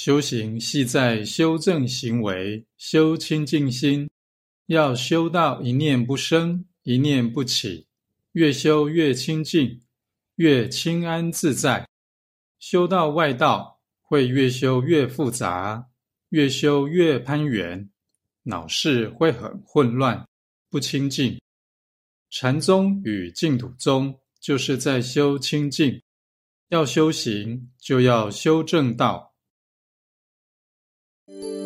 修行系在修正行为，修清净心，要修到一念不生，一念不起，越修越清净，越清安自在。修到外道，会越修越复杂，越修越攀缘，脑事会很混乱，不清净。禅宗与净土宗就是在修清净。要修行，就要修正道。Thank you.